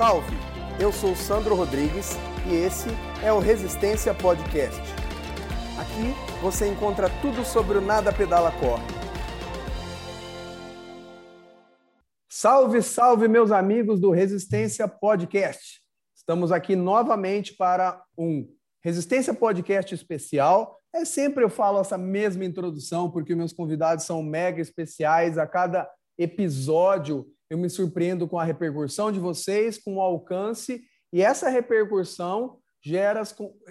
Salve! Eu sou Sandro Rodrigues e esse é o Resistência Podcast. Aqui você encontra tudo sobre o Nada Pedala Corre. Salve, salve, meus amigos do Resistência Podcast. Estamos aqui novamente para um Resistência Podcast especial. É sempre eu falo essa mesma introdução, porque meus convidados são mega especiais. A cada episódio eu me surpreendo com a repercussão de vocês, com o alcance, e essa repercussão gera,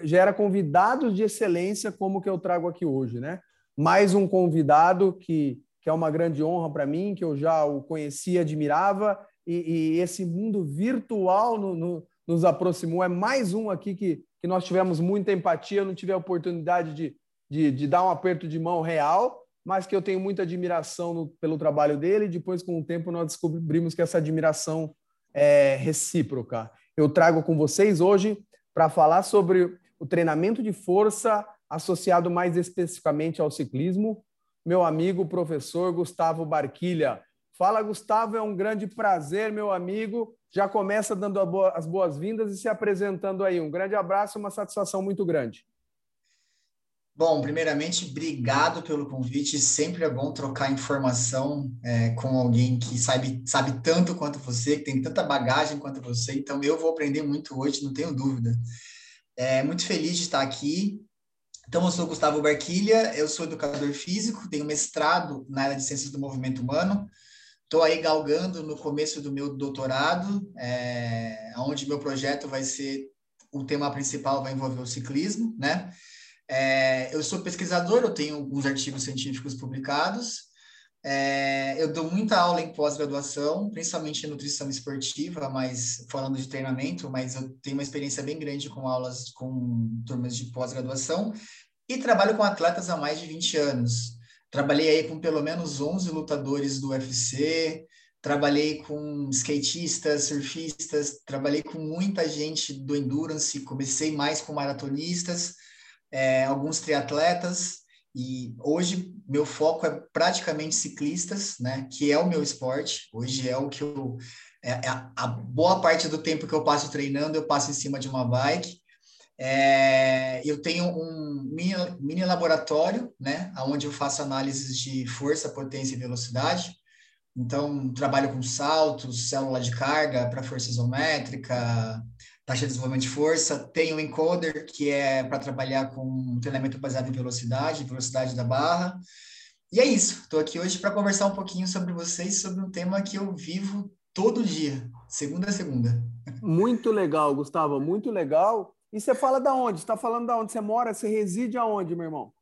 gera convidados de excelência, como que eu trago aqui hoje, né? Mais um convidado que, que é uma grande honra para mim, que eu já o conhecia, admirava, e, e esse mundo virtual no, no, nos aproximou. É mais um aqui que, que nós tivemos muita empatia, eu não tive a oportunidade de, de, de dar um aperto de mão real, mas que eu tenho muita admiração no, pelo trabalho dele. E depois, com o tempo, nós descobrimos que essa admiração é recíproca. Eu trago com vocês hoje para falar sobre o treinamento de força associado mais especificamente ao ciclismo, meu amigo professor Gustavo Barquilha. Fala, Gustavo, é um grande prazer, meu amigo. Já começa dando as boas-vindas e se apresentando aí. Um grande abraço, uma satisfação muito grande. Bom, primeiramente, obrigado pelo convite. Sempre é bom trocar informação é, com alguém que sabe, sabe tanto quanto você, que tem tanta bagagem quanto você. Então, eu vou aprender muito hoje, não tenho dúvida. É, muito feliz de estar aqui. Então, eu sou Gustavo Barquilha, eu sou educador físico, tenho mestrado na área de Ciências do Movimento Humano. Estou aí galgando no começo do meu doutorado, é, onde meu projeto vai ser, o tema principal vai envolver o ciclismo, né? É, eu sou pesquisador, eu tenho alguns artigos científicos publicados. É, eu dou muita aula em pós-graduação, principalmente em nutrição esportiva, mas falando de treinamento, mas eu tenho uma experiência bem grande com aulas com turmas de pós-graduação e trabalho com atletas há mais de 20 anos. Trabalhei aí com pelo menos 11 lutadores do UFC, trabalhei com skatistas, surfistas, trabalhei com muita gente do endurance, comecei mais com maratonistas, é, alguns triatletas, e hoje meu foco é praticamente ciclistas, né? Que é o meu esporte. Hoje é o que eu. É, é a boa parte do tempo que eu passo treinando, eu passo em cima de uma bike. É, eu tenho um mini, mini laboratório, né? Onde eu faço análises de força, potência e velocidade. Então, trabalho com saltos, célula de carga para força isométrica, taxa de desenvolvimento de força, tem o encoder, que é para trabalhar com treinamento baseado em velocidade, velocidade da barra. E é isso, estou aqui hoje para conversar um pouquinho sobre vocês, sobre um tema que eu vivo todo dia, segunda a segunda. Muito legal, Gustavo, muito legal. E você fala da onde? Você está falando da onde você mora? Você reside aonde, meu irmão?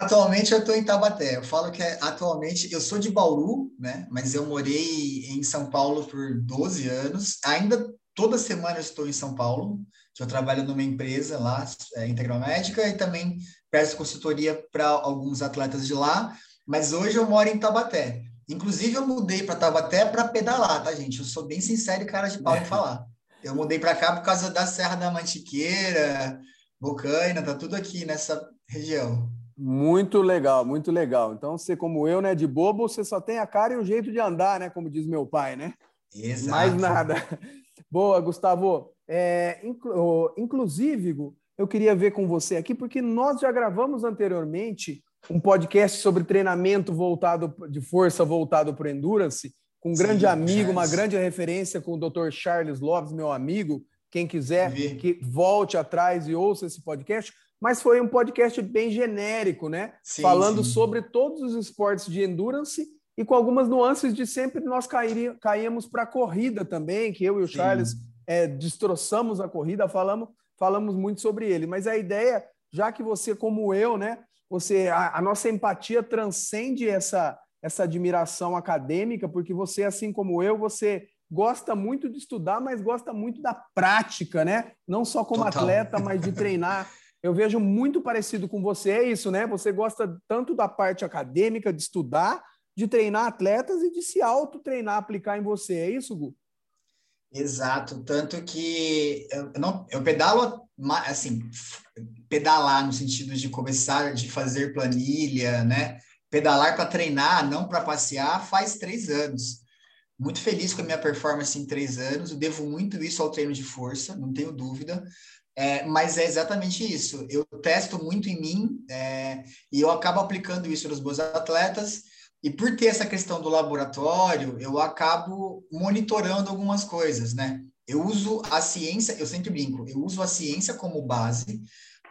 Atualmente eu estou em Taubaté. Eu falo que é, atualmente eu sou de Bauru, né? Mas eu morei em São Paulo por 12 anos. Ainda toda semana eu estou em São Paulo, eu trabalho numa empresa lá, é, Integral Médica, e também presto consultoria para alguns atletas de lá, mas hoje eu moro em Tabaté. Inclusive, eu mudei para Tabaté para pedalar, tá, gente? Eu sou bem sincero e cara de pau em falar. Eu mudei para cá por causa da Serra da Mantiqueira, Bocaina, tá tudo aqui nessa região. Muito legal, muito legal. Então, você como eu, né, de bobo, você só tem a cara e o jeito de andar, né, como diz meu pai, né? Exato. Mais nada. Boa, Gustavo. É, inclu inclusive, eu queria ver com você aqui, porque nós já gravamos anteriormente um podcast sobre treinamento voltado de força voltado para endurance, com um Sim, grande amigo, uma grande referência com o Dr. Charles Lopes, meu amigo. Quem quiser que volte atrás e ouça esse podcast. Mas foi um podcast bem genérico, né? Sim, Falando sobre todos os esportes de endurance e com algumas nuances de sempre nós cairia, caíamos para a corrida também, que eu e o Sim. Charles é, destroçamos a corrida, falamos, falamos muito sobre ele. Mas a ideia, já que você, como eu, né, você a, a nossa empatia transcende essa, essa admiração acadêmica, porque você, assim como eu, você gosta muito de estudar, mas gosta muito da prática, né? Não só como Total. atleta, mas de treinar. Eu vejo muito parecido com você, é isso, né? Você gosta tanto da parte acadêmica, de estudar, de treinar atletas e de se auto-treinar, aplicar em você. É isso, Gu? Exato. Tanto que eu, não, eu pedalo, assim, pedalar no sentido de começar, de fazer planilha, né? Pedalar para treinar, não para passear, faz três anos. muito feliz com a minha performance em três anos. Eu devo muito isso ao treino de força, não tenho dúvida. É, mas é exatamente isso. Eu testo muito em mim é, e eu acabo aplicando isso nos meus atletas. E por ter essa questão do laboratório, eu acabo monitorando algumas coisas, né? Eu uso a ciência, eu sempre brinco, eu uso a ciência como base,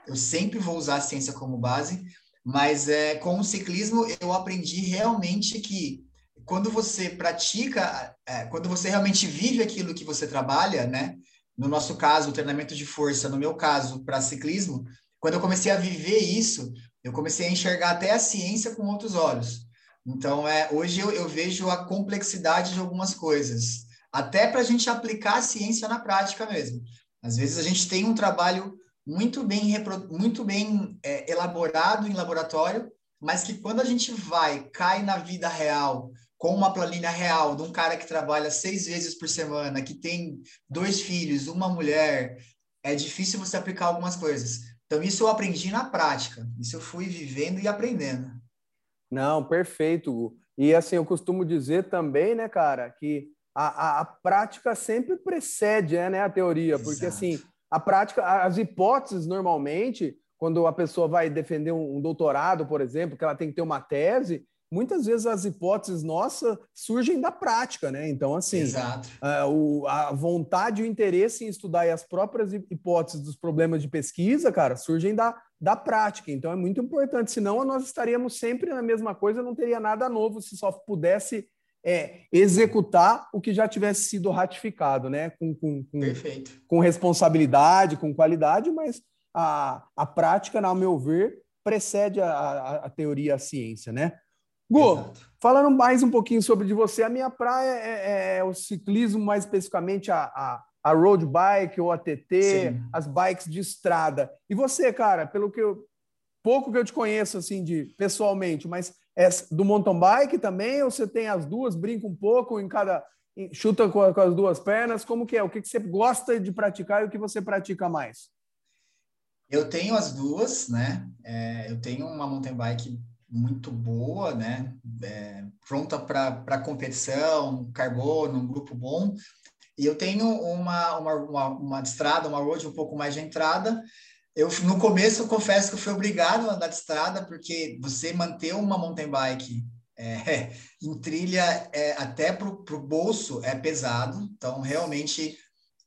eu sempre vou usar a ciência como base, mas é, com o ciclismo eu aprendi realmente que quando você pratica, é, quando você realmente vive aquilo que você trabalha, né? No nosso caso, o treinamento de força, no meu caso, para ciclismo, quando eu comecei a viver isso, eu comecei a enxergar até a ciência com outros olhos. Então, é, hoje eu, eu vejo a complexidade de algumas coisas, até para a gente aplicar a ciência na prática mesmo. Às vezes a gente tem um trabalho muito bem, muito bem é, elaborado em laboratório, mas que quando a gente vai, cai na vida real, com uma planilha real de um cara que trabalha seis vezes por semana, que tem dois filhos, uma mulher, é difícil você aplicar algumas coisas. Então, isso eu aprendi na prática. Isso eu fui vivendo e aprendendo. Não, perfeito. E assim, eu costumo dizer também, né, cara, que a, a, a prática sempre precede né, a teoria, Exato. porque assim, a prática, as hipóteses normalmente, quando a pessoa vai defender um, um doutorado, por exemplo, que ela tem que ter uma tese, muitas vezes as hipóteses nossas surgem da prática, né? Então, assim, a, o, a vontade e o interesse em estudar e as próprias hipóteses dos problemas de pesquisa, cara, surgem da, da prática. Então, é muito importante, senão nós estaríamos sempre na mesma coisa, não teria nada novo se só pudesse é, executar o que já tivesse sido ratificado, né? Com, com, com, Perfeito. com responsabilidade, com qualidade, mas a, a prática, ao meu ver, precede a, a, a teoria, a ciência, né? Gu, Exato. falando mais um pouquinho sobre de você, a minha praia é, é, é o ciclismo, mais especificamente a, a, a road bike ou a TT, Sim. as bikes de estrada. E você, cara, pelo que eu pouco que eu te conheço assim de pessoalmente, mas é do mountain bike também ou você tem as duas, brinca um pouco em cada chuta com, as duas pernas, como que é? O que, que você gosta de praticar e o que você pratica mais? Eu tenho as duas, né? É, eu tenho uma mountain bike muito boa, né? É, pronta para competição, carbono, um grupo bom. E eu tenho uma, uma, uma, uma estrada, uma road um pouco mais de entrada. Eu, no começo, eu confesso que eu fui obrigado a andar de estrada, porque você manter uma mountain bike é, em trilha, é, até para o bolso, é pesado. Então, realmente,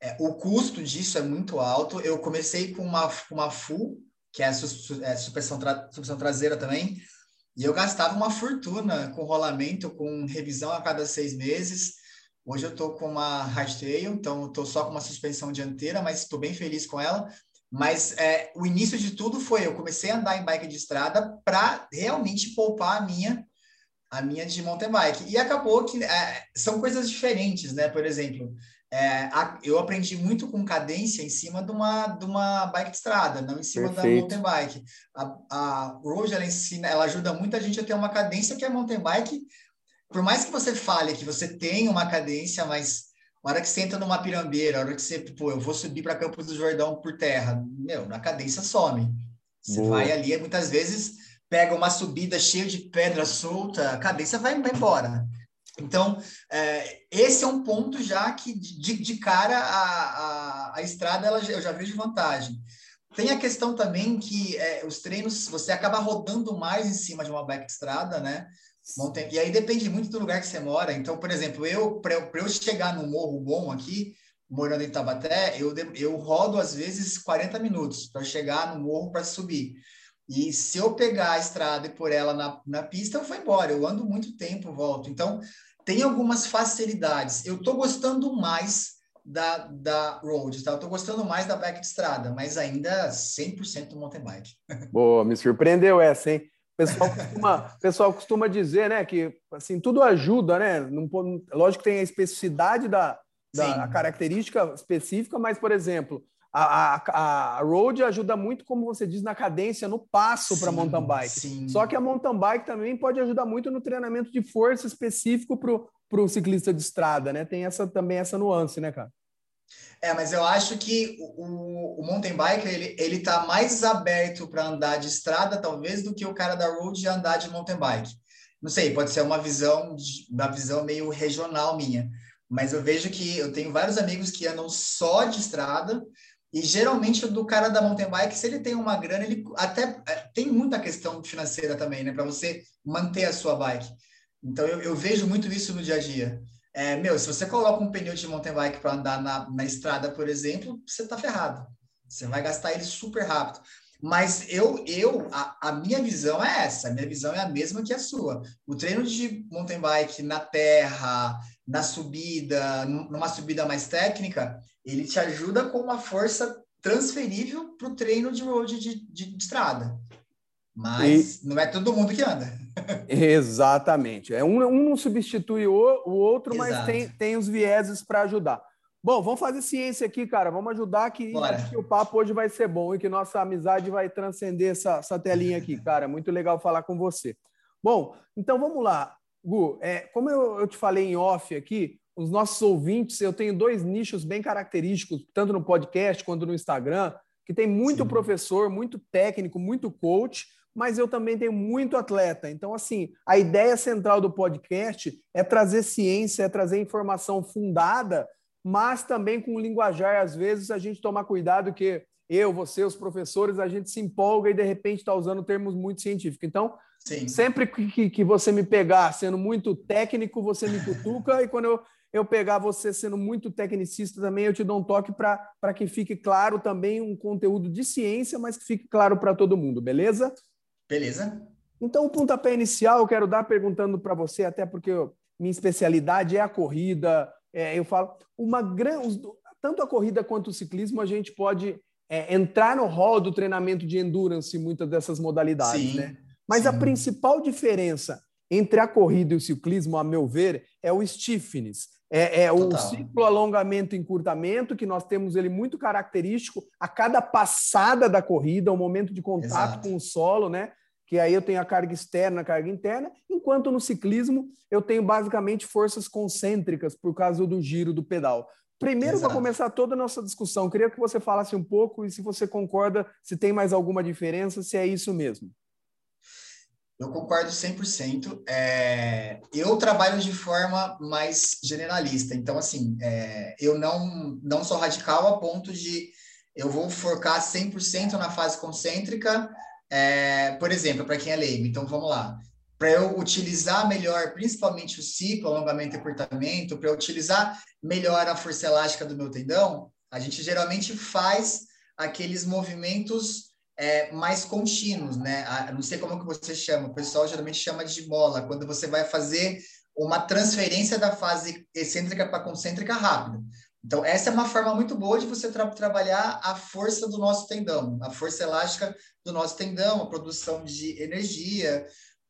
é, o custo disso é muito alto. Eu comecei com uma, uma full, que é a é, suspensão, tra, suspensão traseira também, e eu gastava uma fortuna com rolamento, com revisão a cada seis meses. Hoje eu estou com uma hardtail, então estou só com uma suspensão dianteira, mas estou bem feliz com ela. Mas é, o início de tudo foi eu comecei a andar em bike de estrada para realmente poupar a minha a minha de mountain bike. E acabou que é, são coisas diferentes, né? Por exemplo, é, a, eu aprendi muito com cadência em cima de uma, de uma bike de estrada, não em cima Perfeito. da mountain bike. A, a Roge, ela ensina, ela ajuda muita gente a ter uma cadência que a mountain bike, por mais que você fale que você tem uma cadência, mas a hora que você entra numa pirambeira, a hora que você, pô, eu vou subir para Campos do Jordão por terra, meu, na cadência some. Você Boa. vai ali, muitas vezes pega uma subida cheia de pedra solta, a cadência vai, vai embora. Então, é, esse é um ponto já que, de, de cara, a, a, a estrada ela, eu já vejo vantagem. Tem a questão também que é, os treinos, você acaba rodando mais em cima de uma bike estrada, né? E aí depende muito do lugar que você mora. Então, por exemplo, eu para eu, chegar no morro bom aqui, morando em Tabaté, eu, eu rodo às vezes 40 minutos para chegar no morro para subir. E se eu pegar a estrada e por ela na, na pista, eu vou embora. Eu ando muito tempo, volto. Então, tem algumas facilidades. Eu estou gostando mais da, da road, tá? Eu estou gostando mais da bike de estrada, mas ainda 100% mountain bike. Boa, me surpreendeu essa, hein? O pessoal costuma, pessoal costuma dizer, né, que assim, tudo ajuda, né? Não, lógico que tem a especificidade da, da característica específica, mas, por exemplo, a, a, a road ajuda muito, como você diz, na cadência, no passo para mountain bike. Sim. Só que a mountain bike também pode ajudar muito no treinamento de força específico para o ciclista de estrada, né? Tem essa também essa nuance, né, cara? É, mas eu acho que o, o mountain bike ele, ele tá mais aberto para andar de estrada, talvez, do que o cara da road andar de mountain bike. não sei, pode ser uma visão, uma visão meio regional minha, mas eu vejo que eu tenho vários amigos que andam só de estrada e geralmente do cara da mountain bike, se ele tem uma grana, ele até é, tem muita questão financeira também, né, para você manter a sua bike. Então eu, eu, vejo muito isso no dia a dia. É, meu, se você coloca um pneu de mountain bike para andar na, na estrada, por exemplo, você tá ferrado. Você vai gastar ele super rápido. Mas eu, eu a, a, minha visão é essa, a minha visão é a mesma que a sua. O treino de mountain bike na terra, na subida, numa subida mais técnica, ele te ajuda com uma força transferível para o treino de, de, de, de, estrada. Mas e... não é todo mundo que anda. Exatamente. É um, um não substitui o, o outro, Exato. mas tem, tem os vieses para ajudar. Bom, vamos fazer ciência aqui, cara. Vamos ajudar que, que, o papo hoje vai ser bom e que nossa amizade vai transcender essa, essa telinha aqui, cara. Muito legal falar com você. Bom, então vamos lá. Gu, é, como eu, eu te falei em off aqui, os nossos ouvintes, eu tenho dois nichos bem característicos, tanto no podcast quanto no Instagram, que tem muito Sim. professor, muito técnico, muito coach, mas eu também tenho muito atleta. Então, assim, a ideia central do podcast é trazer ciência, é trazer informação fundada mas também com linguajar, às vezes, a gente tomar cuidado que eu, você, os professores, a gente se empolga e de repente está usando termos muito científicos. Então, Sim. sempre que, que você me pegar sendo muito técnico, você me cutuca, e quando eu, eu pegar você sendo muito tecnicista também, eu te dou um toque para que fique claro também um conteúdo de ciência, mas que fique claro para todo mundo, beleza? Beleza. Então, o pontapé inicial eu quero dar perguntando para você, até porque eu, minha especialidade é a corrida, é, eu falo, uma grande, tanto a corrida quanto o ciclismo, a gente pode é, entrar no rol do treinamento de endurance em muitas dessas modalidades, sim, né? Mas sim. a principal diferença entre a corrida e o ciclismo, a meu ver, é o stiffness. É, é o ciclo alongamento e encurtamento, que nós temos ele muito característico a cada passada da corrida, o momento de contato Exato. com o solo, né? Que aí eu tenho a carga externa, a carga interna, enquanto no ciclismo eu tenho basicamente forças concêntricas por causa do giro do pedal. Primeiro, para começar toda a nossa discussão, queria que você falasse um pouco e se você concorda, se tem mais alguma diferença, se é isso mesmo. Eu concordo 100%. É, eu trabalho de forma mais generalista. Então, assim, é, eu não, não sou radical a ponto de eu vou focar 100% na fase concêntrica é, por exemplo, para quem é leigo, então vamos lá. Para eu utilizar melhor, principalmente o ciclo, alongamento e encurtamento, para utilizar melhor a força elástica do meu tendão, a gente geralmente faz aqueles movimentos é, mais contínuos, né? A, não sei como que você chama, o pessoal geralmente chama de mola, quando você vai fazer uma transferência da fase excêntrica para concêntrica rápida. Então, essa é uma forma muito boa de você tra trabalhar a força do nosso tendão, a força elástica do nosso tendão, a produção de energia.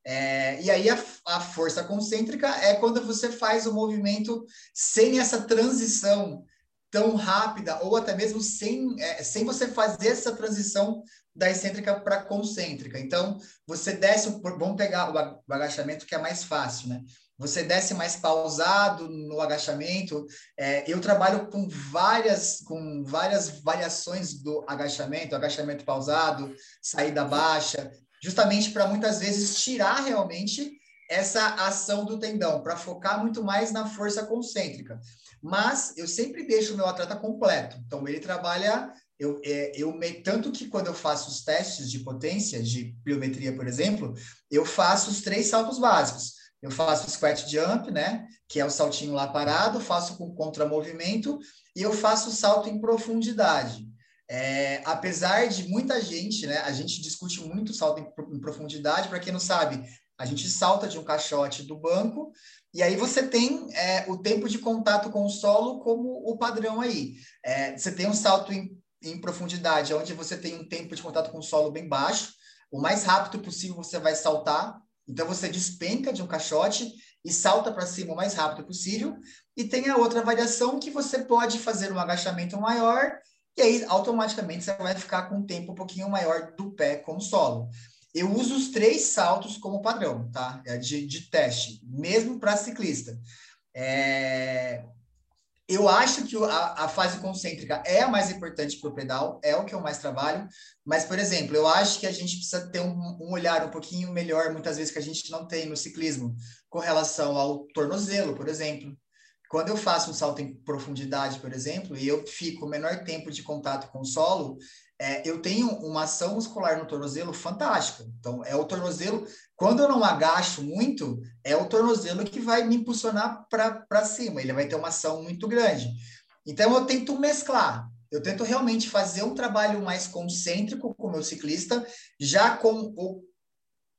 É, e aí, a, a, força concêntrica é quando você faz o movimento sem essa transição tão rápida, ou até mesmo sem, é, sem você fazer essa transição da excêntrica para concêntrica. Então, você desce, vamos pegar o agachamento que é mais fácil, né? Você desce mais pausado no agachamento. É, eu trabalho com várias, com várias variações do agachamento, agachamento pausado, saída baixa, justamente para muitas vezes tirar realmente essa ação do tendão, para focar muito mais na força concêntrica. Mas eu sempre deixo o meu atleta completo. Então ele trabalha eu, é, eu tanto que quando eu faço os testes de potência, de pliometria, por exemplo, eu faço os três saltos básicos. Eu faço squat jump, né? Que é o saltinho lá parado, faço com contramovimento e eu faço salto em profundidade. É, apesar de muita gente, né? A gente discute muito salto em, em profundidade. Para quem não sabe, a gente salta de um caixote do banco e aí você tem é, o tempo de contato com o solo como o padrão aí. É, você tem um salto em, em profundidade, onde você tem um tempo de contato com o solo bem baixo. O mais rápido possível você vai saltar então você despenca de um caixote e salta para cima o mais rápido possível. E tem a outra variação que você pode fazer um agachamento maior e aí automaticamente você vai ficar com um tempo um pouquinho maior do pé com o solo. Eu uso os três saltos como padrão, tá? É de, de teste, mesmo para ciclista. É... eu acho que a, a fase concêntrica é a mais importante para o pedal, é o que eu mais trabalho, mas, por exemplo, eu acho que a gente precisa ter um, um, olhar um pouquinho melhor, muitas vezes, que a gente não tem no ciclismo, com relação ao tornozelo, por exemplo. Quando eu faço um salto em profundidade, por exemplo, e eu fico o menor tempo de contato com o solo, é, eu tenho uma ação muscular no tornozelo fantástica. Então, é o tornozelo, quando eu não agacho muito, é o tornozelo que vai me impulsionar para cima, ele vai ter uma ação muito grande. Então, eu tento mesclar. Eu tento realmente fazer um trabalho mais concêntrico com o meu ciclista, já com o,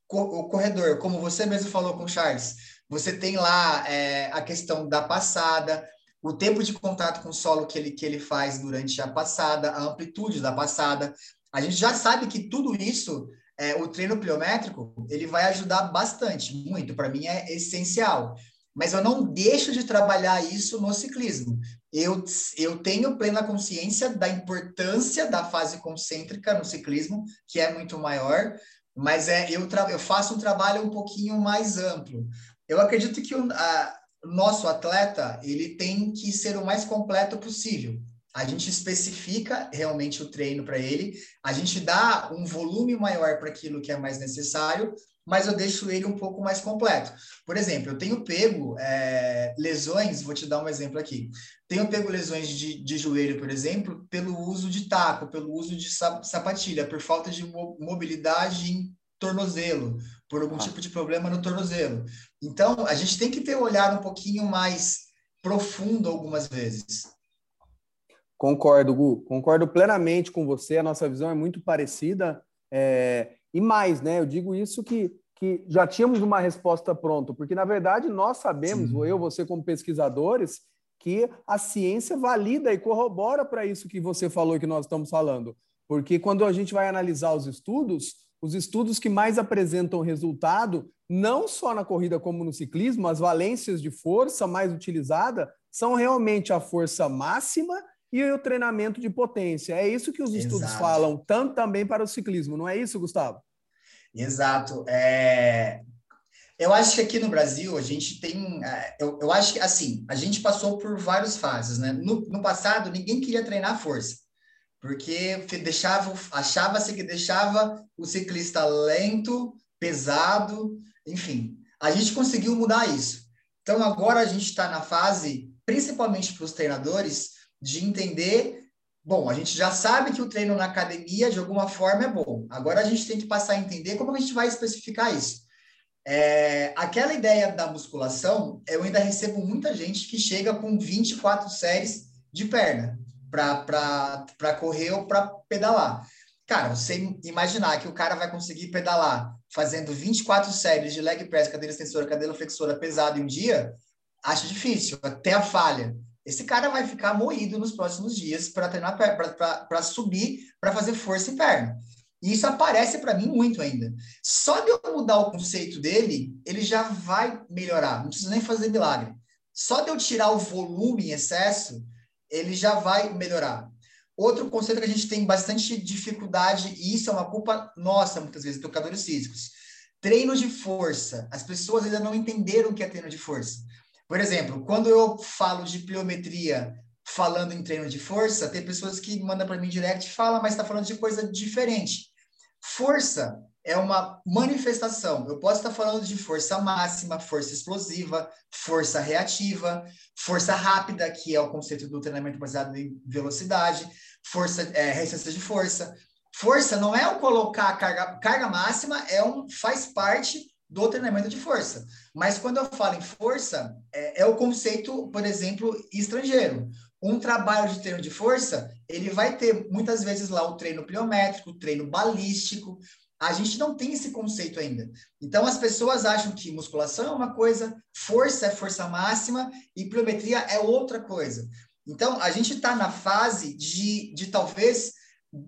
o corredor, como você mesmo falou com o Charles. Você tem lá é, a questão da passada, o tempo de contato com o solo que ele, que ele faz durante a passada, a amplitude da passada. A gente já sabe que tudo isso, é, o treino pliométrico, ele vai ajudar bastante, muito. Para mim é essencial. Mas eu não deixo de trabalhar isso no ciclismo. Eu, eu tenho plena consciência da importância da fase concêntrica no ciclismo, que é muito maior, mas é, eu, eu faço um trabalho um pouquinho mais amplo. Eu acredito que o, a, nosso atleta ele tem que ser o mais completo possível. A gente especifica realmente o treino para ele, a gente dá um volume maior para aquilo que é mais necessário, mas eu deixo ele um pouco mais completo. Por exemplo, eu tenho pego é, lesões, vou te dar um exemplo aqui. Tenho pego lesões de, de joelho, por exemplo, pelo uso de taco, pelo uso de sapatilha, por falta de mobilidade em tornozelo, por algum ah. tipo de problema no tornozelo. Então, a gente tem que ter um olhar um pouquinho mais profundo algumas vezes. Concordo, Gu. Concordo plenamente com você. A nossa visão é muito parecida. É... E mais, né? Eu digo isso que, que já tínhamos uma resposta pronta, porque, na verdade, nós sabemos, Sim. eu, você, como pesquisadores, que a ciência valida e corrobora para isso que você falou que nós estamos falando. Porque quando a gente vai analisar os estudos, os estudos que mais apresentam resultado, não só na corrida como no ciclismo, as valências de força mais utilizada são realmente a força máxima e o treinamento de potência. É isso que os Exato. estudos falam, tanto também para o ciclismo, não é isso, Gustavo? Exato. É... Eu acho que aqui no Brasil a gente tem. É, eu, eu acho que assim, a gente passou por várias fases, né? No, no passado, ninguém queria treinar força porque deixava, achava-se que deixava o ciclista lento, pesado, enfim. A gente conseguiu mudar isso. Então agora a gente está na fase, principalmente para os treinadores, de entender. Bom, a gente já sabe que o treino na academia de alguma forma é bom. Agora a gente tem que passar a entender como a gente vai especificar isso. É, aquela ideia da musculação, eu ainda recebo muita gente que chega com 24 séries de perna para correr ou para pedalar. Cara, você imaginar que o cara vai conseguir pedalar fazendo 24 séries de leg press, cadeira extensora, cadeira flexora pesado em um dia, acho difícil, até a falha. Esse cara vai ficar moído nos próximos dias para treinar para subir, para fazer força em perna. E isso aparece para mim muito ainda. Só de eu mudar o conceito dele, ele já vai melhorar. Não precisa nem fazer milagre. Só de eu tirar o volume em excesso, ele já vai melhorar. Outro conceito que a gente tem bastante dificuldade, e isso é uma culpa nossa, muitas vezes, educadores físicos. Treino de força. As pessoas ainda não entenderam o que é treino de força. Por exemplo, quando eu falo de pliometria falando em treino de força, tem pessoas que mandam para mim direct e falam, mas está falando de coisa diferente. Força é uma manifestação. Eu posso estar falando de força máxima, força explosiva, força reativa, força rápida, que é o conceito do treinamento baseado em velocidade, força, é, resistência de força. Força não é o colocar carga, carga máxima, é um, faz parte do treinamento de força. Mas quando eu falo em força, é, é o conceito, por exemplo, estrangeiro. Um trabalho de treino de força, ele vai ter muitas vezes lá o treino pliométrico, o treino balístico, a gente não tem esse conceito ainda. Então, as pessoas acham que musculação é uma coisa, força é força máxima e pliometria é outra coisa. Então, a gente está na fase de, de talvez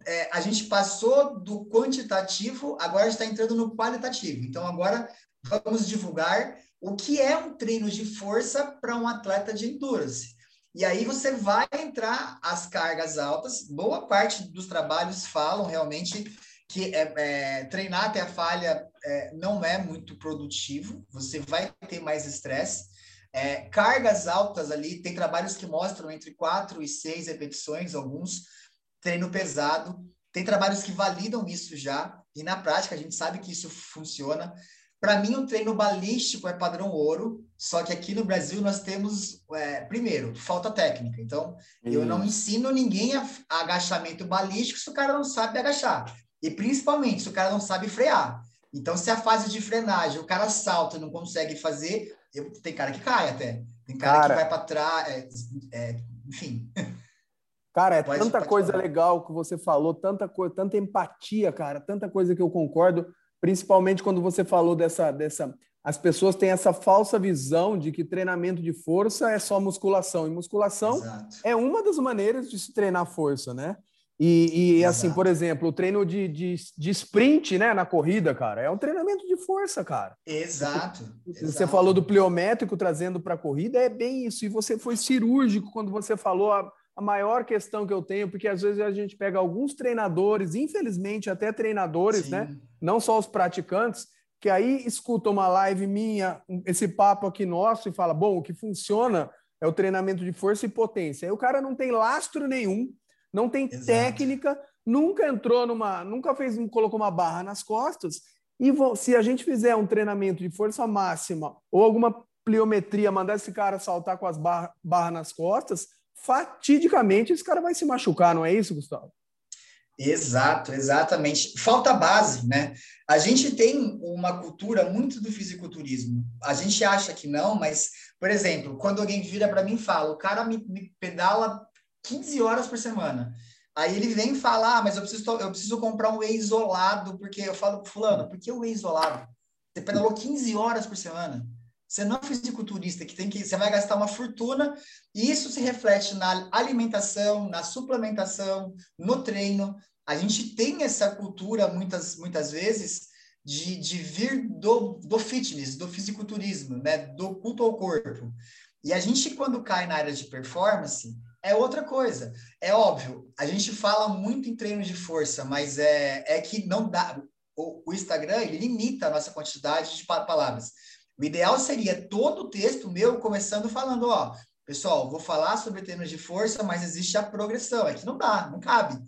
é, a gente passou do quantitativo, agora está entrando no qualitativo. Então, agora vamos divulgar o que é um treino de força para um atleta de endurance. E aí você vai entrar as cargas altas. Boa parte dos trabalhos falam realmente que é, é, treinar até a falha é, não é muito produtivo, você vai ter mais estresse. É, cargas altas ali, tem trabalhos que mostram entre quatro e seis repetições, alguns, treino pesado. Tem trabalhos que validam isso já, e na prática a gente sabe que isso funciona. Para mim, o treino balístico é padrão ouro, só que aqui no Brasil nós temos, é, primeiro, falta técnica. Então, eu não ensino ninguém a, a agachamento balístico se o cara não sabe agachar. E principalmente se o cara não sabe frear. Então, se a fase de frenagem o cara salta e não consegue fazer, eu, tem cara que cai até. Tem cara, cara... que vai para trás, é, é, enfim. Cara, é pode, tanta coisa falar. legal que você falou, tanta coisa, tanta empatia, cara, tanta coisa que eu concordo principalmente quando você falou dessa, dessa. As pessoas têm essa falsa visão de que treinamento de força é só musculação. E musculação Exato. é uma das maneiras de se treinar força, né? E, e assim, por exemplo, o treino de, de, de, sprint né, na corrida, cara, é um treinamento de força, cara. Exato. Você Exato. falou do pliométrico trazendo para a corrida, é bem isso. E você foi cirúrgico quando você falou a, a maior questão que eu tenho, porque às vezes a gente pega alguns treinadores, infelizmente até treinadores, né, Sim. né? não só os praticantes, que aí escutam uma live minha, esse papo aqui nosso, e fala: bom, o que funciona é o treinamento de força e potência. Aí o cara não tem lastro nenhum, não tem Exato. técnica, nunca entrou numa, nunca fez, colocou uma barra nas costas. E se a gente fizer um treinamento de força máxima ou alguma pliometria, mandar esse cara saltar com as barras barra nas costas, fatidicamente esse cara vai se machucar, não é isso, Gustavo? Exato, exatamente. Falta base, né? A gente tem uma cultura muito do fisiculturismo. A gente acha que não, mas, por exemplo, quando alguém vira para mim e fala, o cara me, me, pedala 15 horas por semana. Aí ele vem falar, ah, mas eu preciso, eu preciso comprar um whey isolado, porque eu falo pro fulano, por que o whey isolado? Você pedalou 15 horas por semana. Você não é fisiculturista que tem que você vai gastar uma fortuna e isso se reflete na alimentação, na suplementação, no treino. A gente tem essa cultura muitas muitas vezes de, de vir do, do fitness, do fisiculturismo, né, do culto ao corpo. E a gente quando cai na área de performance é outra coisa. É óbvio, a gente fala muito em treino de força, mas é, é que não dá. O, o Instagram ele limita a nossa quantidade de palavras. O ideal seria todo o texto meu começando falando, ó, pessoal, vou falar sobre termos de força, mas existe a progressão. É que não dá, não cabe.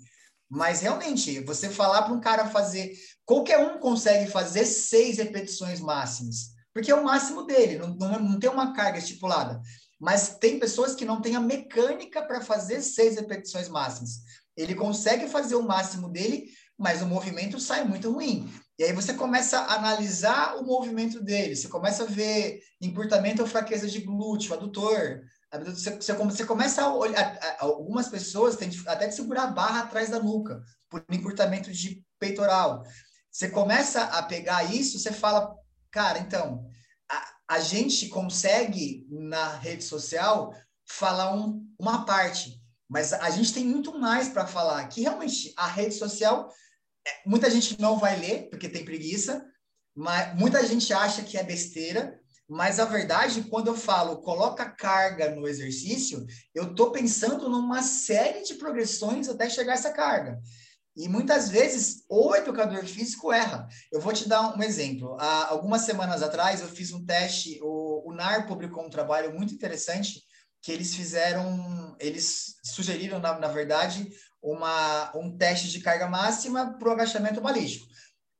Mas realmente, você falar para um cara fazer, qualquer um consegue fazer seis repetições máximas, porque é o máximo dele, não, não, não tem uma carga estipulada. Mas tem pessoas que não têm a mecânica para fazer seis repetições máximas. Ele consegue fazer o máximo dele, mas o movimento sai muito ruim. E aí você começa a analisar o movimento dele, você começa a ver encurtamento ou fraqueza de glúteo, adutor. Você, você, começa a olhar, algumas pessoas têm até de segurar a barra atrás da nuca, por encurtamento de peitoral. Você começa a pegar isso, você fala, cara, então, a gente consegue na rede social falar um, uma parte, mas a gente tem muito mais para falar, que realmente a rede social muita gente não vai ler porque tem preguiça, mas muita gente acha que é besteira, mas a verdade, quando eu falo coloca carga no exercício, eu estou pensando numa série de progressões até chegar a essa carga. E muitas vezes o educador físico erra. Eu vou te dar um exemplo. Há algumas semanas atrás eu fiz um teste, o, o NAR publicou um trabalho muito interessante que eles fizeram, eles sugeriram, na, na verdade, uma, um teste de carga máxima para o agachamento balístico.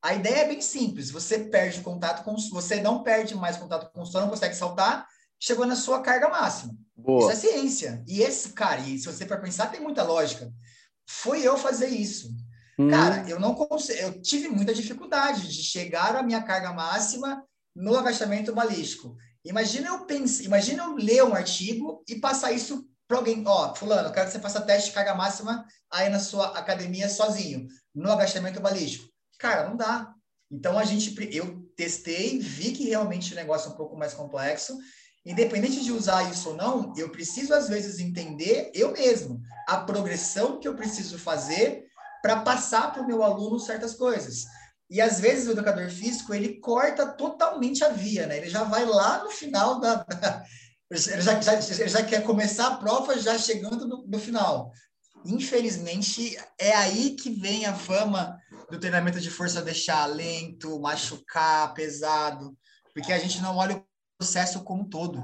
A ideia é bem simples, você perde contato com, você não perde mais contato com o solo, não consegue saltar, chegou na sua carga máxima. Boa. Isso é ciência. E esse, cara, e se você for pensar, tem muita lógica. Foi eu fazer isso. Hum. Cara, eu não consigo, eu tive muita dificuldade de chegar à minha carga máxima no agachamento balístico. Imagina eu pensar, imagina eu ler um artigo e passar isso para alguém, ó, fulano, eu quero que você faça teste de carga máxima aí na sua academia sozinho, no agachamento balístico. Cara, não dá. Então a gente, eu testei, vi que realmente o negócio é um pouco mais complexo. Independente de usar isso ou não, eu preciso às vezes entender eu mesmo a progressão que eu preciso fazer para passar para o meu aluno certas coisas. E às vezes o educador físico ele corta totalmente a via, né? Ele já vai lá no final da, ele já, já, já quer começar a prova já chegando no, no final. Infelizmente, é aí que vem a fama do treinamento de força deixar lento, machucar, pesado, porque a gente não olha o processo como um todo.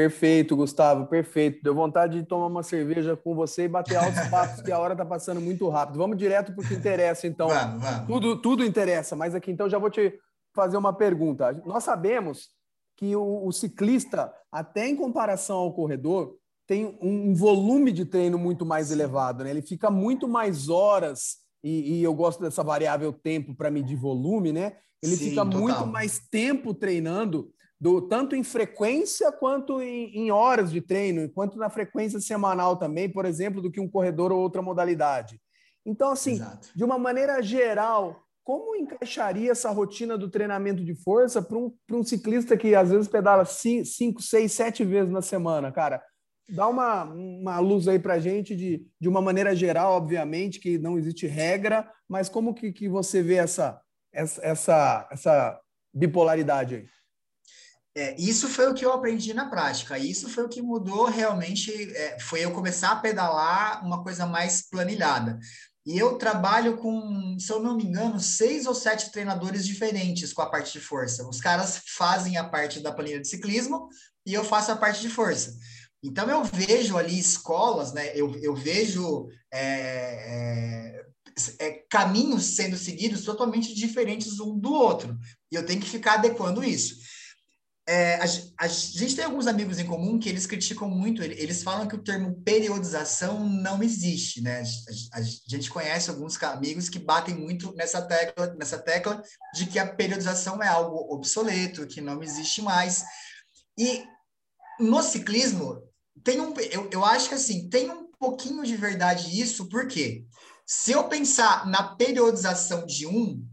Perfeito, Gustavo, perfeito. Deu vontade de tomar uma cerveja com você e bater altos papos, que a hora está passando muito rápido. Vamos direto para o que interessa, então. Vamos, vamos. Tudo, tudo interessa, mas aqui então já vou te fazer uma pergunta. Nós sabemos que o, o ciclista, até em comparação ao corredor, tem um, volume de treino muito mais elevado, né? Ele fica muito mais horas, e, e eu gosto dessa variável tempo para medir volume, né? Ele Sim, fica total. muito mais tempo treinando do tanto em frequência quanto em, em, horas de treino, quanto na frequência semanal também, por exemplo, do que um corredor ou outra modalidade. Então, assim, Exato. de uma maneira geral, como encaixaria essa rotina do treinamento de força para um, um ciclista que às vezes pedala cinco, seis, sete vezes na semana, cara? Dá uma, uma luz aí para a gente de, de uma maneira geral, obviamente, que não existe regra, mas como que, que você vê essa, essa, essa, essa bipolaridade aí? É, isso foi o que eu aprendi na prática. Isso foi o que mudou realmente. É, foi eu começar a pedalar uma coisa mais planilhada. E eu trabalho com, se eu não me engano, seis ou sete treinadores diferentes com a parte de força. Os caras fazem a parte da planilha de ciclismo e eu faço a parte de força. Então eu vejo ali escolas, né? Eu, eu vejo é, é, é caminhos sendo seguidos totalmente diferentes um do outro. E eu tenho que ficar adequando isso. É, a, a, gente tem alguns amigos em comum que eles criticam muito, eles falam que o termo periodização não existe, né? A, a, gente conhece alguns amigos que batem muito nessa tecla, nessa tecla de que a periodização é algo obsoleto, que não existe mais. E no ciclismo, tem um, eu, eu acho que assim, tem um pouquinho de verdade isso, porque se eu pensar na periodização de um,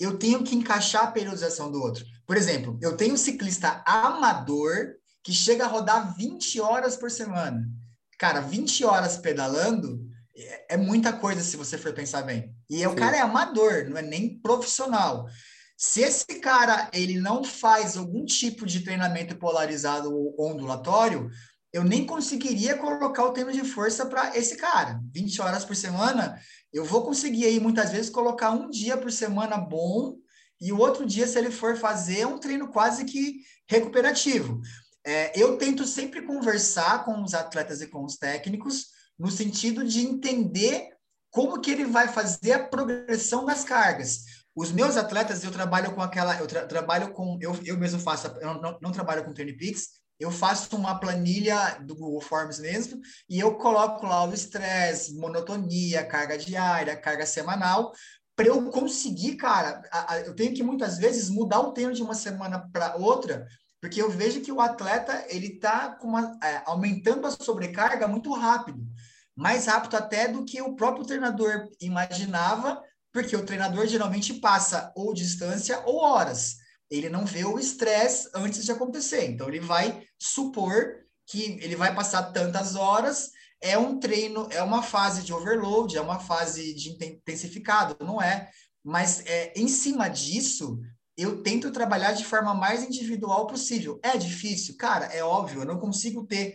eu tenho que encaixar a periodização do outro. Por exemplo, eu tenho um ciclista amador que chega a rodar 20 horas por semana. Cara, 20 horas pedalando é, é muita coisa se você for pensar bem. E o cara é amador, não é nem profissional. Se esse cara ele não faz algum tipo de treinamento polarizado ou ondulatório, eu nem conseguiria colocar o treino de força para esse cara. 20 horas por semana, eu vou conseguir aí muitas vezes colocar um dia por semana bom e o outro dia, se ele for fazer, um treino quase que recuperativo. É, eu tento sempre conversar com os atletas e com os técnicos no sentido de entender como que ele vai fazer a progressão das cargas. Os meus atletas, eu trabalho com aquela, eu tra trabalho com, eu, eu mesmo faço, eu não, não trabalho com TrainPix, eu faço uma planilha do Google Forms mesmo e eu coloco lá o estresse, monotonia, carga diária, carga semanal, para eu conseguir, cara, a, a, eu tenho que muitas vezes mudar o treino de uma semana para outra, porque eu vejo que o atleta ele está é, aumentando a sobrecarga muito rápido, mais rápido até do que o próprio treinador imaginava, porque o treinador geralmente passa ou distância ou horas. Ele não vê o estresse antes de acontecer. Então ele vai supor que ele vai passar tantas horas é um treino, é uma fase de overload, é uma fase de intensificado, não é? Mas é, em cima disso, eu tento trabalhar de forma mais individual possível. É difícil? Cara, é óbvio, eu não consigo ter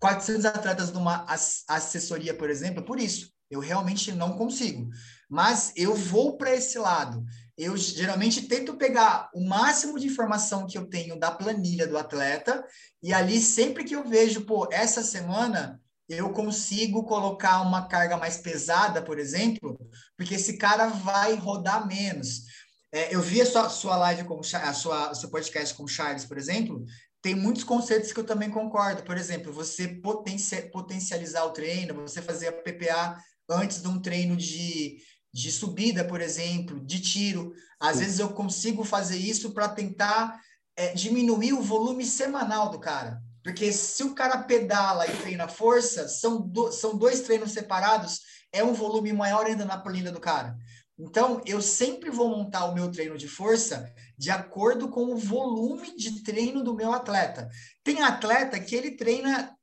400 atletas numa assessoria, por exemplo, por isso. Eu realmente não consigo. Mas eu vou para esse lado. Eu geralmente tento pegar o máximo de informação que eu tenho da planilha do atleta e ali sempre que eu vejo, pô, essa semana eu consigo colocar uma carga mais pesada, por exemplo, porque esse cara vai rodar menos. É, eu vi a sua, sua live com a sua, seu podcast com o Charles, por exemplo, tem muitos conceitos que eu também concordo. Por exemplo, você potencia, potencializar o treino, você fazer a PPA antes de um treino de, de subida, por exemplo, de tiro. Às Sim. vezes eu consigo fazer isso para tentar é, diminuir o volume semanal do cara. Porque se o cara pedala e treina força, são, do, são dois treinos separados, é um volume maior ainda na planilha do cara. Então, eu sempre vou montar o meu treino de força de acordo com o volume de treino do meu atleta. Tem atleta que ele treina,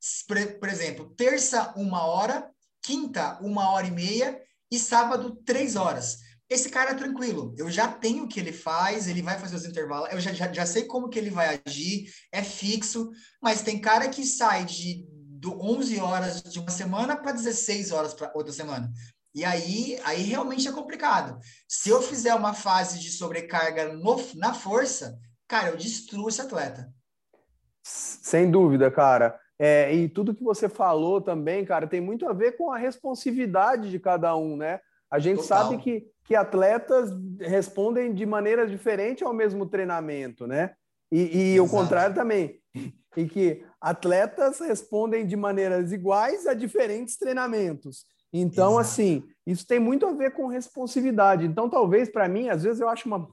por exemplo, terça, uma hora, quinta, uma hora e meia e sábado, três horas. Esse cara é tranquilo, eu já tenho o que ele faz, ele vai fazer os intervalos, eu já, já, já sei como que ele vai agir, é fixo, mas tem cara que sai de do 11 horas de uma semana para 16 horas para outra semana. E aí, aí realmente é complicado. Se eu fizer uma fase de sobrecarga no, na força, cara, eu destruo esse atleta. Sem dúvida, cara. É, e tudo que você falou também, cara, tem muito a ver com a responsividade de cada um, né? A gente Total. sabe que, que atletas respondem de maneira diferente ao mesmo treinamento, né? E, e o contrário também. E que atletas respondem de maneiras iguais a diferentes treinamentos. Então, Exato. assim, isso tem muito a ver com responsividade. Então, talvez para mim, às vezes eu acho uma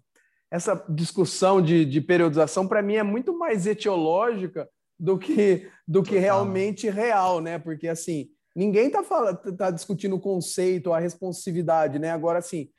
essa discussão de, de periodização para mim é muito mais etiológica do que do que realmente real, né? Porque assim, ninguém está falando tá discutindo o conceito, a responsividade, né? Agora assim,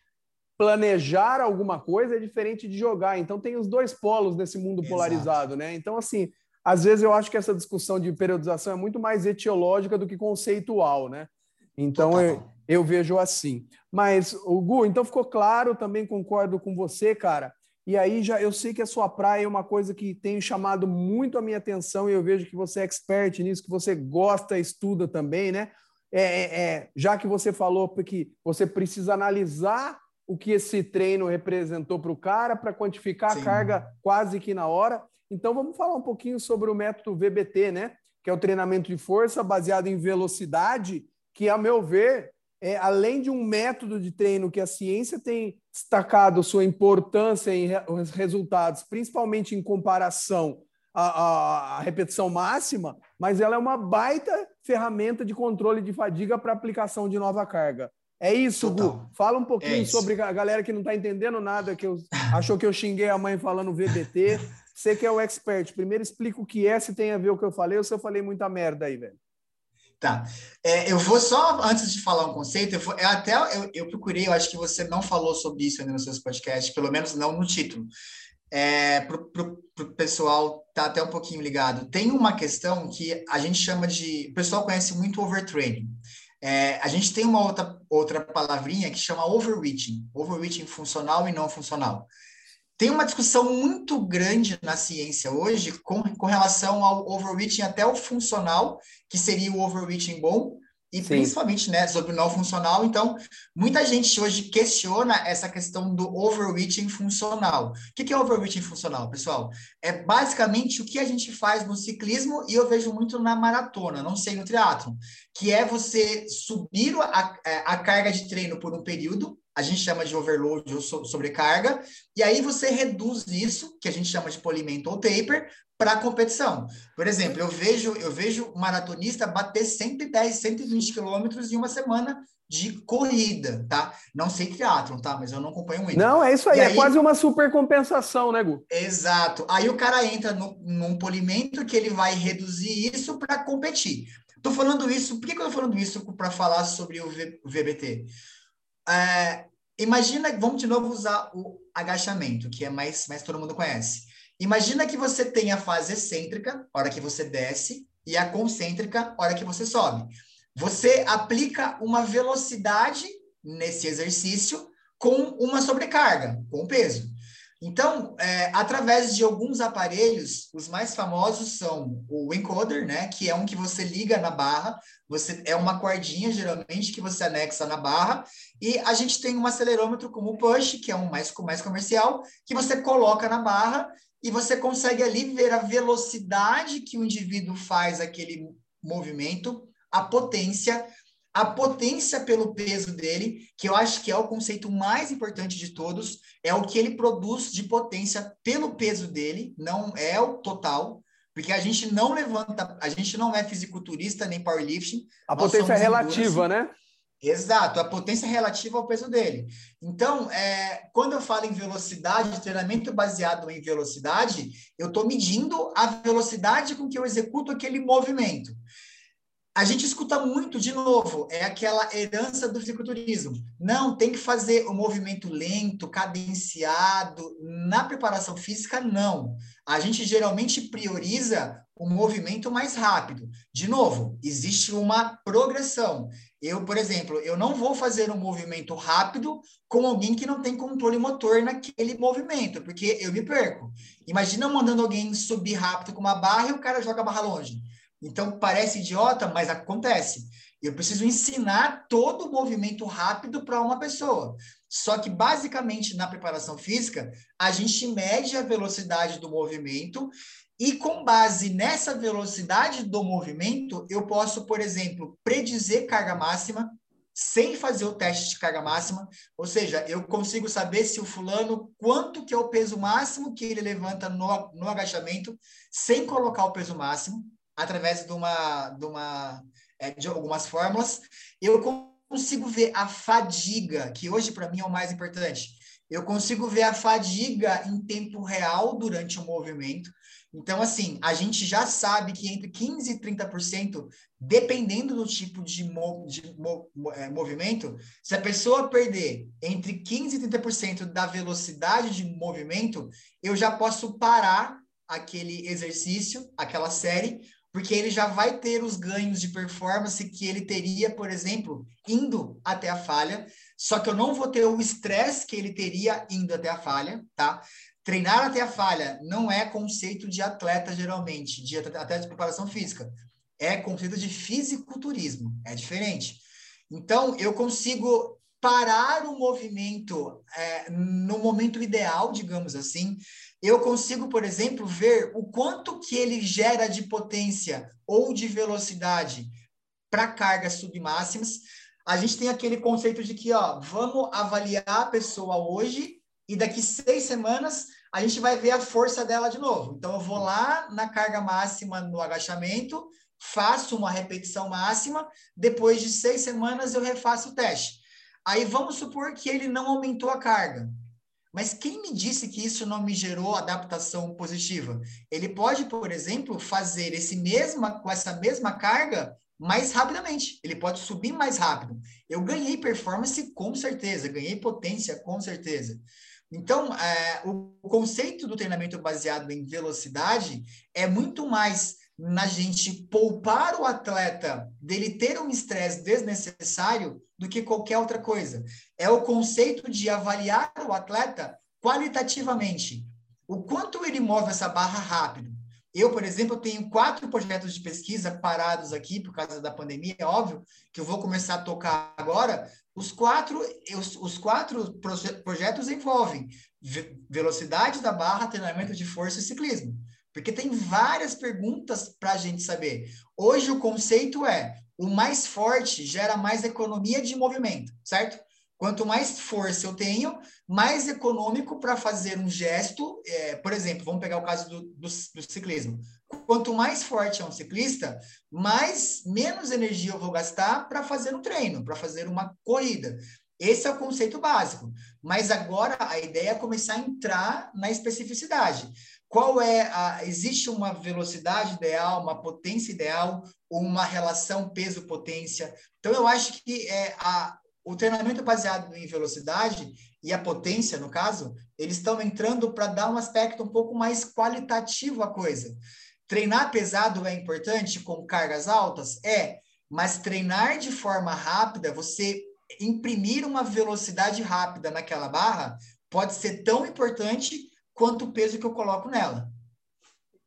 planejar alguma coisa é diferente de jogar. Então tem os dois polos nesse mundo Exato. polarizado, né? Então assim, às vezes eu acho que essa discussão de periodização é muito mais etiológica do que conceitual, né? Então eu, eu vejo assim. Mas o Gu, então ficou claro, também concordo com você, cara. E aí já eu sei que a sua praia é uma coisa que tem chamado muito a minha atenção e eu vejo que você é expert nisso, que você gosta, estuda também, né? É, é, é já que você falou que você precisa analisar o que esse treino representou para o cara para quantificar Sim. a carga quase que na hora. Então vamos falar um pouquinho sobre o método VBT, né? Que é o treinamento de força baseado em velocidade, que, a meu ver, é, além de um método de treino que a ciência tem destacado sua importância em re resultados, principalmente em comparação à, à, à, repetição máxima, mas ela é uma baita ferramenta de controle de fadiga para aplicação de nova carga. É isso, Total. Gu. Fala um pouquinho é sobre a galera que não está entendendo nada, que eu, achou que eu xinguei a mãe falando VBT. Você que é o expert, primeiro explica o que é, se tem a ver o que eu falei, ou se eu falei muita merda aí, velho. Tá. É, eu vou só, antes de falar um conceito, eu, vou, eu até eu, eu, procurei, eu acho que você não falou sobre isso ainda nos seus podcasts, pelo menos não no título. É, para o pessoal tá até um pouquinho ligado. Tem uma questão que a gente chama de. O pessoal conhece muito overtraining. É, a gente tem uma outra, outra palavrinha que chama overreaching, overreaching funcional e não funcional. Tem uma discussão muito grande na ciência hoje com, com relação ao overreaching até o funcional, que seria o overreaching bom, e Sim. principalmente né, sobre o não funcional. Então, muita gente hoje questiona essa questão do overreaching funcional. O que é overreaching funcional, pessoal? É basicamente o que a gente faz no ciclismo e eu vejo muito na maratona, não sei no triatlo, que é você subir a, a carga de treino por um período, a gente chama de overload ou sobrecarga, e aí você reduz isso, que a gente chama de polimento ou taper, para a competição. Por exemplo, eu vejo eu vejo maratonista bater 110, 120 quilômetros em uma semana de corrida, tá? Não sei triatlon, tá? Mas eu não acompanho muito. Não, é isso aí, é quase uma super compensação, né, Gu? Exato. Aí o cara entra no, num polimento que ele vai reduzir isso para competir. Tô falando isso, por que, que eu tô falando isso para falar sobre o, v, o VBT? É, imagina, vamos de novo usar o agachamento, que é mais, mais todo mundo conhece. Imagina que você tem a fase excêntrica, hora que você desce, e a concêntrica, hora que você sobe. Você aplica uma velocidade nesse exercício com uma sobrecarga, com peso. Então, é, através de alguns aparelhos, os mais famosos são o encoder, né, que é um que você liga na barra, você é uma cordinha geralmente que você anexa na barra, e a gente tem um acelerômetro como o push, que é um mais mais comercial, que você coloca na barra e você consegue ali ver a velocidade que o indivíduo faz aquele movimento, a potência, a potência pelo peso dele, que eu acho que é o conceito mais importante de todos, é o que ele produz de potência pelo peso dele, não é o total, porque a gente não levanta, a gente não é fisiculturista nem powerlifting. A potência é relativa, né? Exato, a potência relativa ao peso dele. Então, é, quando eu falo em velocidade, treinamento baseado em velocidade, eu estou medindo a velocidade com que eu executo aquele movimento a gente escuta muito, de novo, é aquela herança do fisiculturismo. Não, tem que fazer o um movimento lento, cadenciado. Na preparação física, não. A gente geralmente prioriza o movimento mais rápido. De novo, existe uma progressão. Eu, por exemplo, eu não vou fazer um movimento rápido com alguém que não tem controle motor naquele movimento, porque eu me perco. Imagina mandando alguém subir rápido com uma barra e o cara joga a barra longe. Então, parece idiota, mas acontece. Eu preciso ensinar todo o movimento rápido para uma pessoa. Só que, basicamente, na preparação física, a gente mede a velocidade do movimento E com base nessa velocidade do movimento, eu posso, por exemplo, predizer carga máxima sem fazer o teste de carga máxima, ou seja, eu consigo saber se o fulano quanto que é o peso máximo que ele levanta no, no agachamento sem colocar o peso máximo, através de uma, de uma é, de algumas fórmulas. Eu consigo ver a fadiga, que hoje para mim é o mais importante. Eu consigo ver a fadiga em tempo real durante o movimento. Então, assim, a gente já sabe que entre 15% e 30%, dependendo do tipo de, mo de mo é, movimento, se a pessoa perder entre 15% e 30% da velocidade de movimento, eu já posso parar aquele exercício, aquela série, porque ele já vai ter os ganhos de performance que ele teria, por exemplo, indo até a falha, só que eu não vou ter o estresse que ele teria indo até a falha, tá? Treinar até a falha não é conceito de atleta, geralmente, de atleta de preparação física. É conceito de fisiculturismo, é diferente. Então, eu consigo parar o movimento é, no momento ideal, digamos assim. Eu consigo, por exemplo, ver o quanto que ele gera de potência ou de velocidade para cargas submáximas. A gente tem aquele conceito de que, ó, vamos avaliar a pessoa hoje e daqui seis semanas a gente vai ver a força dela de novo. Então, eu vou lá na carga máxima no agachamento, faço uma repetição máxima, depois de seis semanas eu refaço o teste. Aí vamos supor que ele não aumentou a carga. Mas quem me disse que isso não me gerou adaptação positiva? Ele pode, por exemplo, fazer esse mesma com essa mesma carga mais rapidamente. Ele pode subir mais rápido. Eu ganhei performance com certeza, ganhei potência com certeza. Então, é, o conceito do treinamento baseado em velocidade é muito mais na gente poupar o atleta dele ter um estresse desnecessário do que qualquer outra coisa. É o conceito de avaliar o atleta qualitativamente. O quanto ele move essa barra rápido. Eu, por exemplo, tenho quatro projetos de pesquisa parados aqui por causa da pandemia, é óbvio que eu vou começar a tocar agora, os quatro, os, os quatro projetos envolvem velocidade da barra, treinamento de força e ciclismo. Porque tem várias perguntas para a gente saber. Hoje o conceito é o mais forte gera mais economia de movimento, certo? Quanto mais força eu tenho, mais econômico para fazer um gesto. É, por exemplo, vamos pegar o caso do, do, do, ciclismo. Quanto mais forte é um ciclista, mais menos energia eu vou gastar para fazer um treino, para fazer uma corrida. Esse é o conceito básico. Mas agora a ideia é começar a entrar na especificidade. Qual é a. Existe uma velocidade ideal, uma potência ideal, ou uma relação peso-potência? Então, eu acho que é, a, o treinamento baseado em velocidade e a potência, no caso, eles estão entrando para dar um aspecto um pouco mais qualitativo à coisa. Treinar pesado é importante com cargas altas? É, mas treinar de forma rápida, você imprimir uma velocidade rápida naquela barra, pode ser tão importante quanto o peso que eu coloco nela.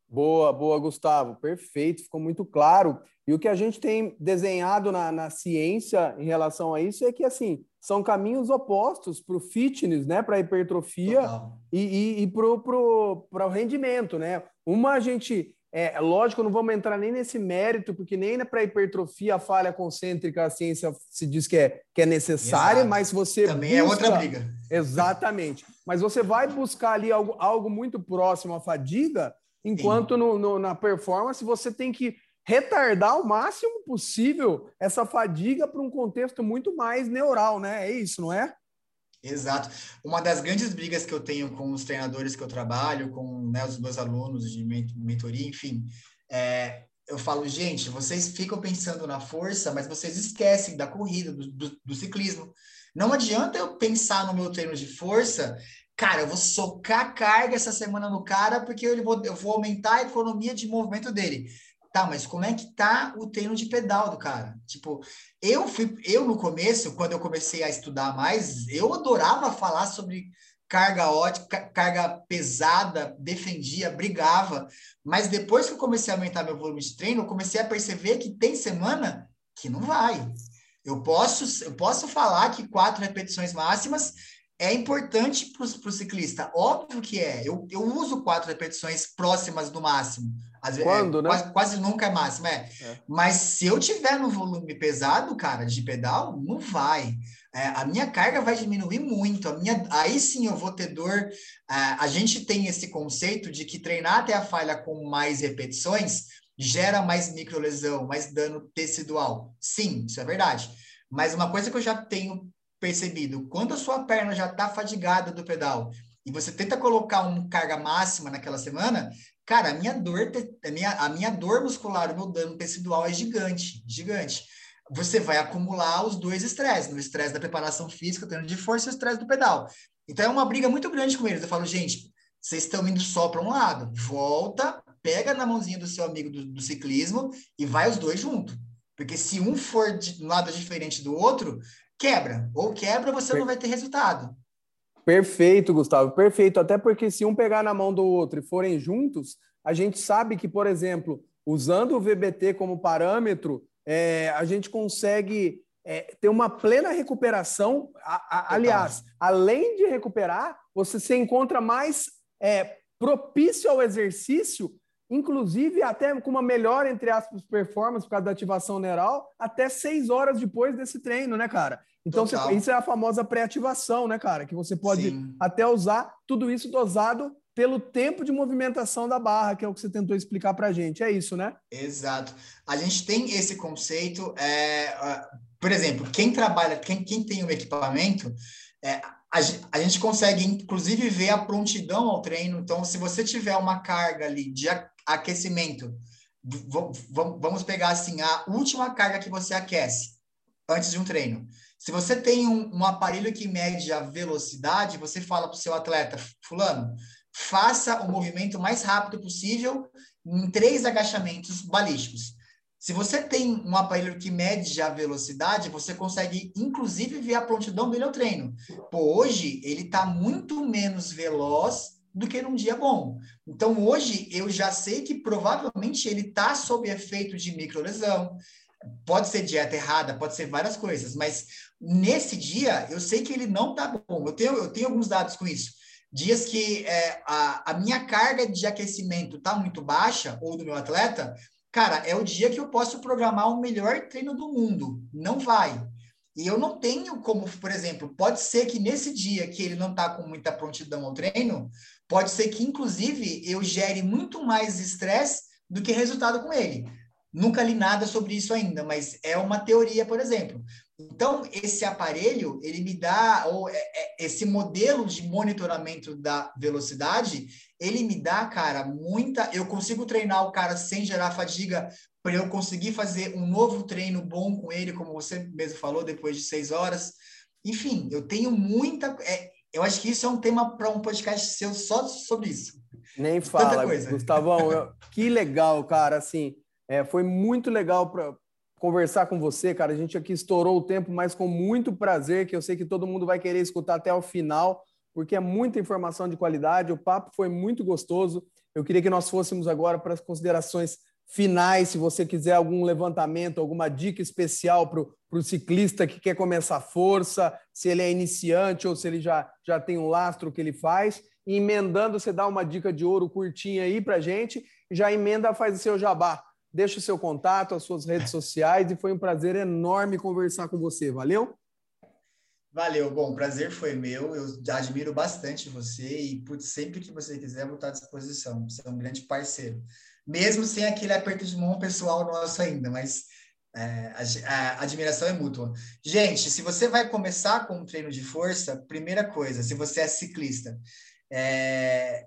Boa, boa, Gustavo. Perfeito, ficou muito claro. E o que a gente tem desenhado na, na ciência em relação a isso é que, assim, são caminhos opostos para o fitness, né? Para a hipertrofia Total. e, e, e para o rendimento, né? Uma a gente é lógico, não vamos entrar nem nesse mérito, porque nem para hipertrofia a falha concêntrica a ciência se diz que é, que é necessária, Exato. mas você. Também busca... é outra briga. Exatamente. mas você vai buscar ali algo, algo muito próximo à fadiga, enquanto no, no, na performance você tem que retardar o máximo possível essa fadiga para um contexto muito mais neural, né? É isso, não é? Exato. Uma das grandes brigas que eu tenho com os treinadores que eu trabalho, com né, os meus alunos de mentoria, enfim, é, eu falo, gente, vocês ficam pensando na força, mas vocês esquecem da corrida, do, do, do ciclismo. Não adianta eu pensar no meu treino de força cara, eu vou socar carga essa semana no cara porque eu vou, eu vou aumentar a economia de movimento dele. Tá, mas como é que tá o treino de pedal do cara? Tipo, eu fui, eu no começo, quando eu comecei a estudar mais, eu adorava falar sobre carga ótica, carga pesada, defendia, brigava, mas depois que eu comecei a aumentar meu volume de treino, eu comecei a perceber que tem semana que não vai. Eu posso, eu posso falar que quatro repetições máximas é importante para o ciclista, óbvio que é. Eu, eu uso quatro repetições próximas do máximo. Às vezes, Quando, é, né? Quase, quase, nunca é máximo, é. é. Mas se eu tiver no volume pesado, cara, de pedal, não vai. É, a minha carga vai diminuir muito. A minha, aí sim eu vou ter dor. É, a gente tem esse conceito de que treinar até a falha com mais repetições gera mais microlesão, mais dano tecidual. Sim, isso é verdade. Mas uma coisa que eu já tenho percebido, quando a sua perna já está fadigada do pedal e você tenta colocar uma carga máxima naquela semana, cara, a minha dor, a minha, a minha dor muscular, o meu dano tecidual é gigante, gigante. Você vai acumular os dois estresses, no estresse da preparação física, treino de força e o estresse do pedal. Então é uma briga muito grande com eles. Eu falo, gente, vocês estão indo só para um lado, volta, pega na mãozinha do seu amigo do, do ciclismo e vai os dois juntos. Porque se um for de um lado diferente do outro, quebra. Ou quebra, você per... não vai ter resultado. Perfeito, Gustavo, perfeito. Até porque se um pegar na mão do outro e forem juntos, a gente sabe que, por exemplo, usando o VBT como parâmetro, é, a gente consegue é, ter uma plena recuperação. A, a, aliás, além de recuperar, você se encontra mais é, propício ao exercício inclusive até com uma melhor, entre aspas, performance por causa da ativação neural, até seis horas depois desse treino, né, cara? Então, você, isso é a famosa pré-ativação, né, cara? Que você pode Sim. até usar tudo isso dosado pelo tempo de movimentação da barra, que é o que você tentou explicar para a gente. É isso, né? Exato. A gente tem esse conceito, é, por exemplo, quem trabalha, quem, quem tem o equipamento, é, a, a, gente consegue, inclusive, ver a prontidão ao treino. Então, se você tiver uma carga ali de aquecimento, vamos pegar assim, a última carga que você aquece antes de um treino. Se você tem um, um aparelho que mede a velocidade, você fala para o seu atleta, fulano, faça o movimento mais rápido possível em três agachamentos balísticos. Se você tem um aparelho que mede a velocidade, você consegue, inclusive, ver a prontidão dele ao treino. Pô, hoje ele está muito menos veloz do que num dia bom. Então, hoje, eu já sei que provavelmente ele está sob efeito de microlesão. Pode ser dieta errada, pode ser várias coisas, mas nesse dia, eu sei que ele não está bom. Eu tenho, eu tenho alguns dados com isso. Dias que é, a, a minha carga de aquecimento está muito baixa, ou do meu atleta, cara, é o dia que eu posso programar o melhor treino do mundo. Não vai. E eu não tenho como, por exemplo, pode ser que nesse dia que ele não está com muita prontidão ao treino, pode ser que, inclusive, eu gere muito mais estresse do que resultado com ele. Nunca li nada sobre isso ainda, mas é uma teoria, por exemplo. Então, esse aparelho, ele me dá, ou é, é, esse modelo de monitoramento da velocidade, ele me dá, cara, muita. Eu consigo treinar o cara sem gerar fadiga, para eu conseguir fazer um novo treino bom com ele, como você mesmo falou, depois de seis horas. Enfim, eu tenho muita. É, eu acho que isso é um tema para um podcast seu só sobre isso. Nem fala, Gustavão. Eu, que legal, cara. Assim, é, foi muito legal para conversar com você, cara. A gente aqui estourou o tempo, mas com muito prazer, que eu sei que todo mundo vai querer escutar até o final, porque é muita informação de qualidade. O papo foi muito gostoso. Eu queria que nós fôssemos agora para as considerações finais, se você quiser algum levantamento, alguma dica especial para o ciclista que quer começar força, se ele é iniciante ou se ele já, já tem um lastro que ele faz. E emendando, você dá uma dica de ouro curtinha aí para gente, já emenda, faz o seu jabá. Deixa o seu contato, as suas redes sociais, e foi um prazer enorme conversar com você. Valeu? Valeu, bom, prazer foi meu. Eu admiro bastante você e, putz, sempre que você quiser, vou estar à disposição. Você é um grande parceiro mesmo sem aquele aperto de mão pessoal nosso ainda, mas é, a, a, admiração é mútua. Gente, se você vai começar com um treino de força, primeira coisa, se você é ciclista, é,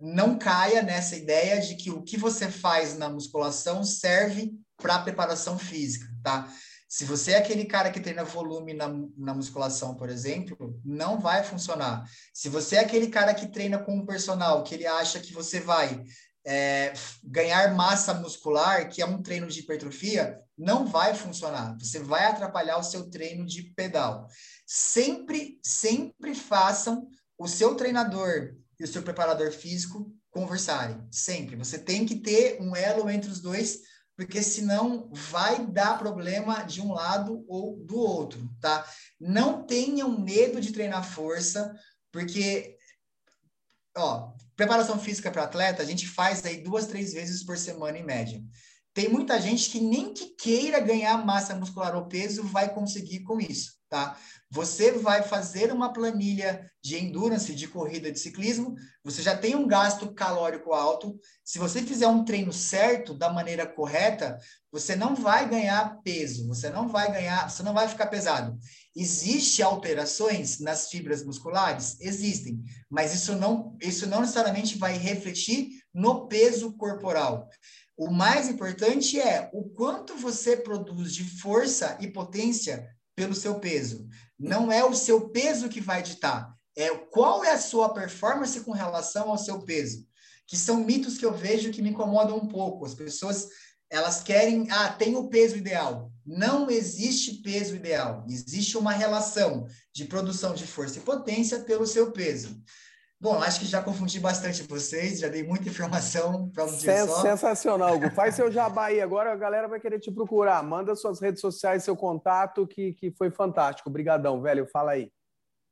não caia nessa ideia de que o que você faz na musculação serve para preparação física, tá? Se você é aquele cara que treina volume na, na musculação, por exemplo, não vai funcionar. Se você é aquele cara que treina com um personal, que ele acha que você vai é, ganhar massa muscular, que é um treino de hipertrofia, não vai funcionar. Você vai atrapalhar o seu treino de pedal. Sempre, sempre façam o seu treinador e o seu preparador físico conversarem. Sempre. Você tem que ter um elo entre os dois porque senão vai dar problema de um lado ou do outro, tá? Não tenham medo de treinar força, porque, ó, preparação física para atleta, a gente faz aí duas, três vezes por semana em média. Tem muita gente que nem que queira ganhar massa muscular ou peso vai conseguir com isso, tá? Você vai fazer uma planilha de endurance, de corrida de ciclismo, você já tem um gasto calórico alto. Se você fizer um treino certo, da maneira correta, você não vai ganhar peso, você não vai ganhar, você não vai ficar pesado. Existem alterações nas fibras musculares? Existem, mas isso não, isso não necessariamente vai refletir no peso corporal. O mais importante é o quanto você produz de força e potência pelo seu peso. Não é o seu peso que vai ditar, é qual é a sua performance com relação ao seu peso. Que são mitos que eu vejo que me incomodam um pouco. As pessoas, elas querem, ah, tem o peso ideal. Não existe peso ideal. Existe uma relação de produção de força e potência pelo seu peso. Bom, acho que já confundi bastante vocês, já dei muita informação para um dia só. Sensacional, Hugo. Faz seu jabá aí, agora a galera vai querer te procurar. Manda suas redes sociais, seu contato, que, que foi fantástico. Obrigadão, velho. Fala aí.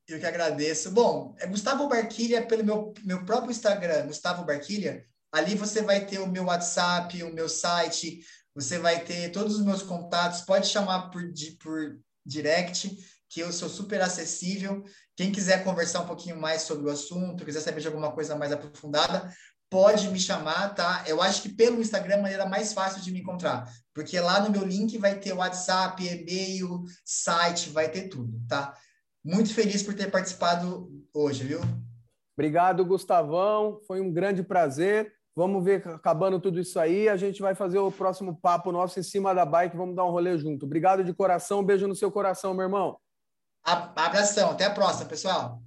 Eu que agradeço. Bom, é Gustavo Barquilha pelo meu, meu próprio Instagram, Gustavo Barquilha. Ali você vai ter o meu WhatsApp, o meu site, você vai ter todos os meus contatos. Pode chamar por, por direct, que eu sou super acessível. Quem quiser conversar um pouquinho mais sobre o assunto, quiser saber de alguma coisa mais aprofundada, pode me chamar, tá? Eu acho que pelo Instagram é a maneira mais fácil de me encontrar, porque lá no meu link vai ter WhatsApp, e-mail, site, vai ter tudo, tá? Muito feliz por ter participado hoje, viu? Obrigado, Gustavão. Foi um grande prazer. Vamos ver, acabando tudo isso aí, a gente vai fazer o próximo papo nosso em cima da bike, vamos dar um rolê junto. Obrigado de coração, um beijo no seu coração, meu irmão. Abração, até a próxima, pessoal.